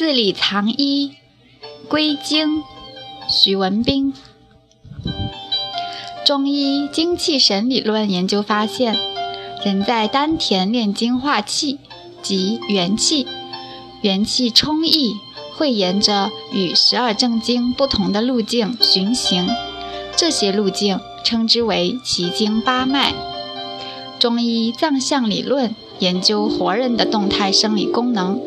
字里藏医，归经，徐文斌。中医精气神理论研究发现，人在丹田炼精化气，即元气，元气充溢，会沿着与十二正经不同的路径循行，这些路径称之为奇经八脉。中医藏象理论研究活人的动态生理功能。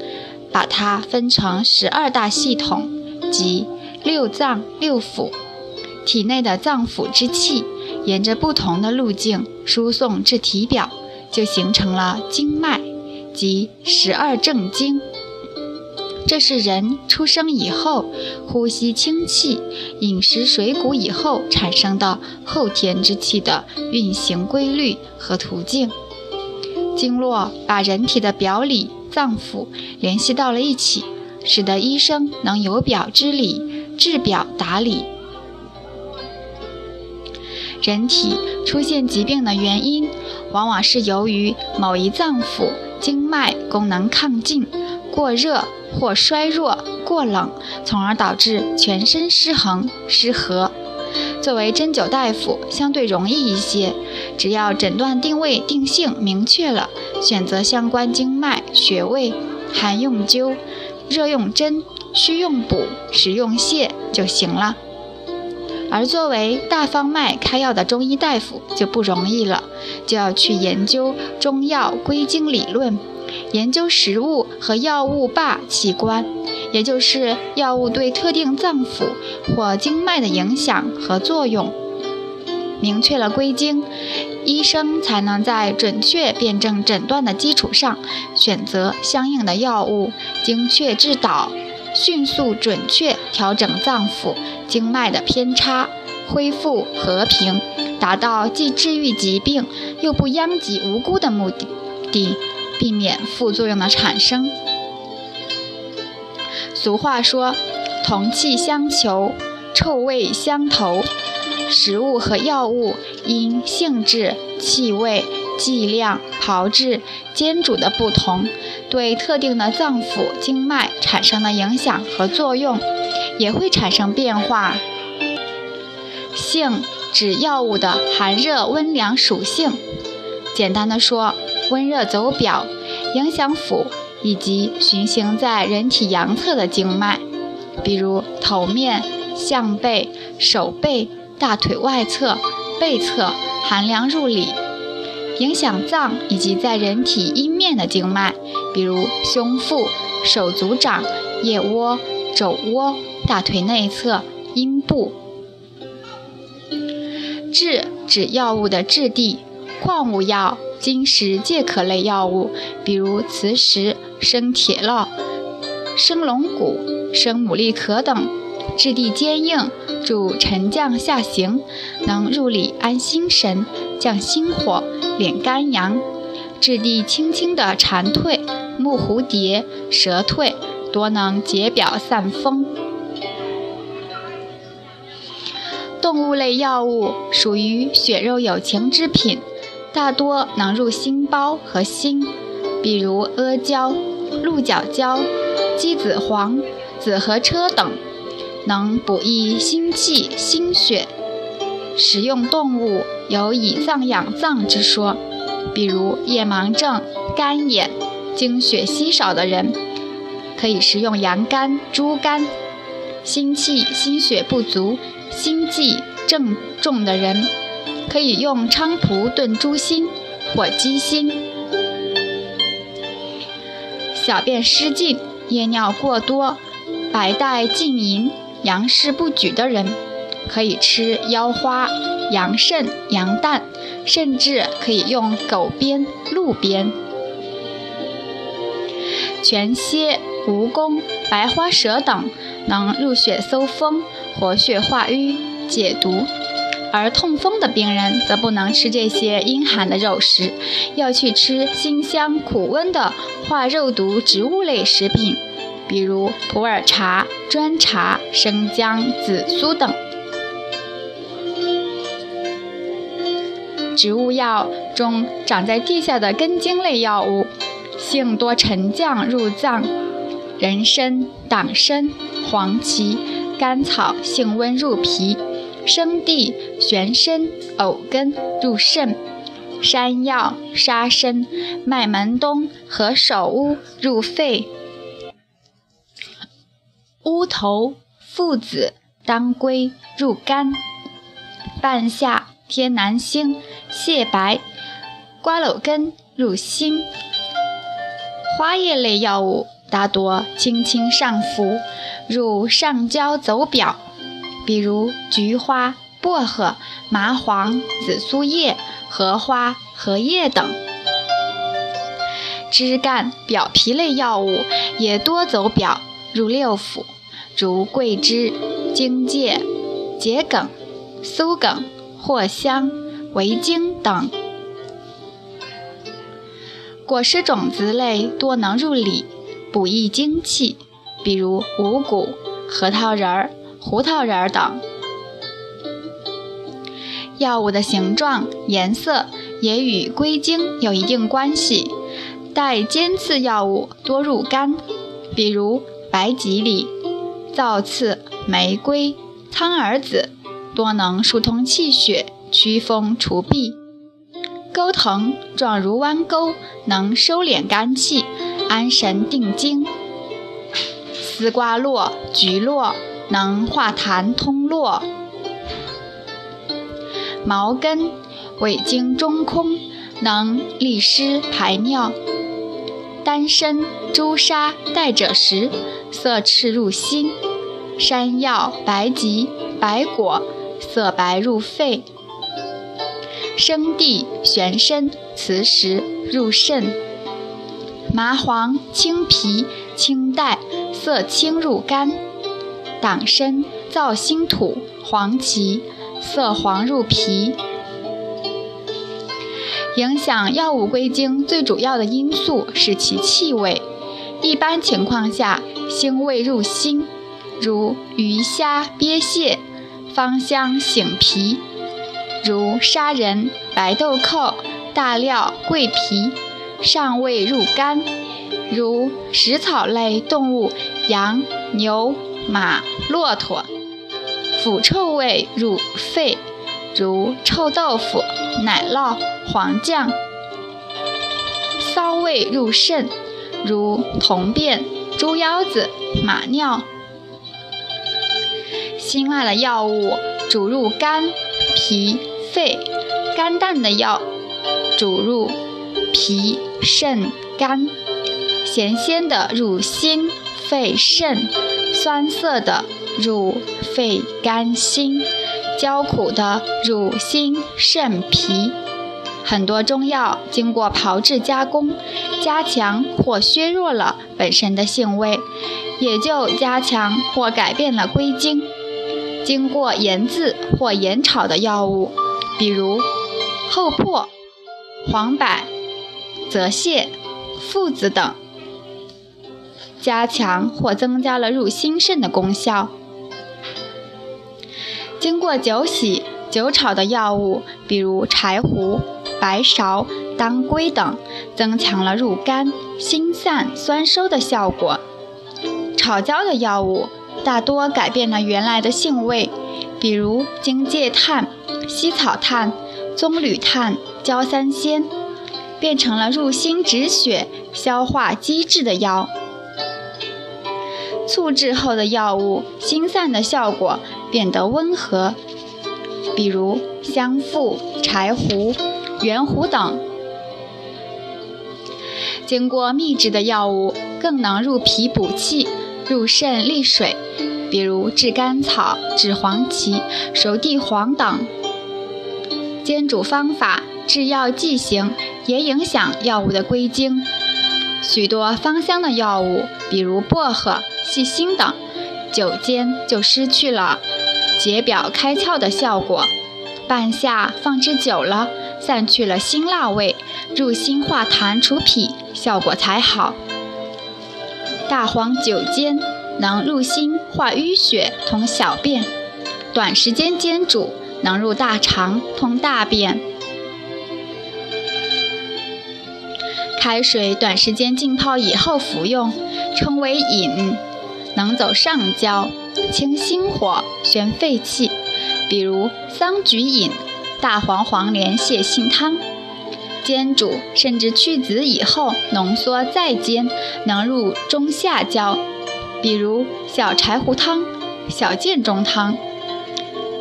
把它分成十二大系统，即六脏六腑。体内的脏腑之气，沿着不同的路径输送至体表，就形成了经脉，即十二正经。这是人出生以后，呼吸清气、饮食水谷以后产生的后天之气的运行规律和途径。经络把人体的表里。脏腑联系到了一起，使得医生能有表之理，治表达理。人体出现疾病的原因，往往是由于某一脏腑经脉功能亢进、过热或衰弱、过冷，从而导致全身失衡、失和。作为针灸大夫，相对容易一些，只要诊断定位定性明确了，选择相关经脉穴位，寒用灸，热用针，虚用补，实用泻就行了。而作为大方脉开药的中医大夫就不容易了，就要去研究中药归经理论，研究食物和药物罢器官。也就是药物对特定脏腑或经脉的影响和作用，明确了归经，医生才能在准确辩证诊断的基础上，选择相应的药物，精确治导，迅速准确调整脏腑经脉的偏差，恢复和平，达到既治愈疾病又不殃及无辜的目的，地避免副作用的产生。俗话说：“同气相求，臭味相投。”食物和药物因性质、气味、剂量、炮制、煎煮的不同，对特定的脏腑经脉产生的影响和作用也会产生变化。性指药物的寒热温凉属性。简单的说，温热走表，影响腑。以及循行在人体阳侧的经脉，比如头面、项背、手背、大腿外侧、背侧，寒凉入里；影响脏以及在人体阴面的经脉，比如胸腹、手足掌、腋窝、肘窝、大腿内侧、阴部。质指药物的质地，矿物药。金石介壳类药物，比如磁石、生铁烙、生龙骨、生牡蛎壳等，质地坚硬，主沉降下行，能入里安心神、降心火、敛肝阳；质地轻轻的蝉蜕、木蝴蝶、蛇蜕，多能解表散风。动物类药物属于血肉有情之品。大多能入心包和心，比如阿胶、鹿角胶、鸡子黄、紫河车等，能补益心气、心血。食用动物有以脏养脏之说，比如夜盲症、干眼、精血稀少的人，可以食用羊肝、猪肝；心气、心血不足、心悸症重的人。可以用菖蒲炖猪心或鸡心。小便失禁、夜尿过多、白带浸淫、阳事不举的人，可以吃腰花、羊肾、羊蛋，甚至可以用狗鞭、鹿鞭。全蝎、蜈蚣、白花蛇等能入血搜风、活血化瘀、解毒。而痛风的病人则不能吃这些阴寒的肉食，要去吃辛香苦温的化肉毒植物类食品，比如普洱茶、砖茶、生姜、紫苏等。植物药中长在地下的根茎类药物，性多沉降入脏，人参、党参、黄芪、甘草性温入脾，生地、玄参、藕根入肾，山药、沙参、麦门冬和首乌入肺，乌头、附子、当归入肝，半夏、天南星、蟹白、瓜蒌根入心。花叶类药物大多轻轻上浮，入上焦走表，比如菊花、薄荷、麻黄、紫苏叶、荷花、荷叶等。枝干表皮类药物也多走表，入六腑，如桂枝、荆芥、桔梗、苏梗、藿香、维精等。果实种子类多能入里，补益精气，比如五谷、核桃仁儿、胡桃仁儿等。药物的形状、颜色也与归经有一定关系。带尖刺药物多入肝，比如白蒺藜、皂刺、玫瑰、苍耳子，多能疏通气血、祛风除痹。钩藤状如弯钩，能收敛肝气、安神定惊；丝瓜络、菊络能化痰通络；茅根胃经中空，能利湿排尿；丹参、朱砂带者时，色赤入心；山药、白及、白果色白入肺。生地、玄参、磁石入肾；麻黄、青皮、青黛色青入肝；党参、燥心土、黄芪色黄入脾。影响药物归经最主要的因素是其气味。一般情况下，腥味入心，如鱼虾鳖蟹，芳香醒脾。如砂仁、白豆蔻、大料、桂皮，上味入肝；如食草类动物，羊、牛、马、骆驼，腐臭味入肺；如臭豆腐、奶酪、黄酱，骚味入肾；如铜便、猪腰子、马尿。辛辣的药物主入肝、脾。肺肝淡的药主入脾肾肝，咸鲜的入心肺肾，酸涩的入肺肝心，焦苦的入心肾脾。很多中药经过炮制加工，加强或削弱了本身的性味，也就加强或改变了归经。经过研制或研炒的药物。比如厚朴、黄柏、泽泻、附子等，加强或增加了入心肾的功效。经过酒洗、酒炒的药物，比如柴胡、白芍、当归等，增强了入肝、心散、酸收的效果。炒焦的药物大多改变了原来的性味，比如荆芥炭。西草炭、棕榈炭、焦三仙，变成了入心止血、消化积滞的药。醋制后的药物，心散的效果变得温和，比如香附、柴胡、圆弧等。经过秘制的药物，更能入脾补气、入肾利水，比如炙甘草、炙黄芪、熟地黄等。煎煮方法、制药剂型也影响药物的归经。许多芳香的药物，比如薄荷、细辛等，久煎就失去了解表开窍的效果；半夏放置久了，散去了辛辣味，入心化痰除痞，效果才好。大黄酒煎能入心化淤血、通小便，短时间煎煮。能入大肠通大便。开水短时间浸泡以后服用，称为饮，能走上焦，清心火，宣肺气。比如桑菊饮、大黄黄连泻心汤。煎煮甚至去籽以后浓缩再煎，能入中下焦。比如小柴胡汤、小建中汤。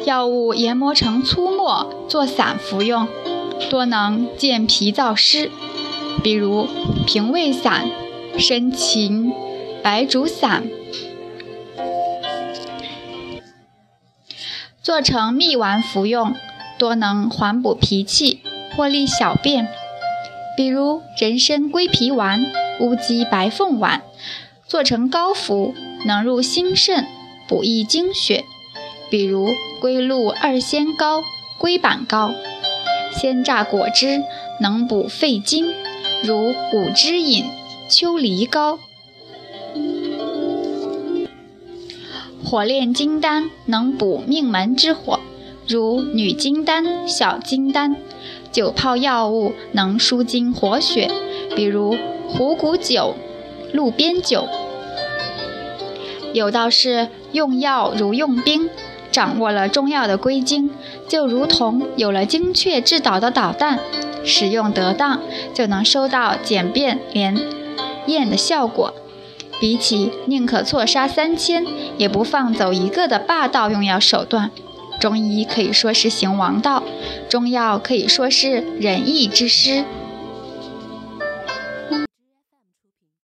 药物研磨成粗末做散服用，多能健脾燥湿。比如平胃散、参芩白术散，做成蜜丸服用，多能缓补脾气。或利小便，比如人参归脾丸、乌鸡白凤丸，做成膏服，能入心肾，补益精血；比如龟鹿二仙膏、龟板膏。鲜榨果汁能补肺经，如五汁饮、秋梨膏。火炼金丹能补命门之火，如女金丹、小金丹。酒泡药物能舒筋活血，比如虎骨酒、鹿鞭酒。有道是用药如用兵，掌握了中药的归经，就如同有了精确制导的导弹，使用得当就能收到简便连验的效果。比起宁可错杀三千也不放走一个的霸道用药手段。中医可以说是行王道，中药可以说是仁义之师。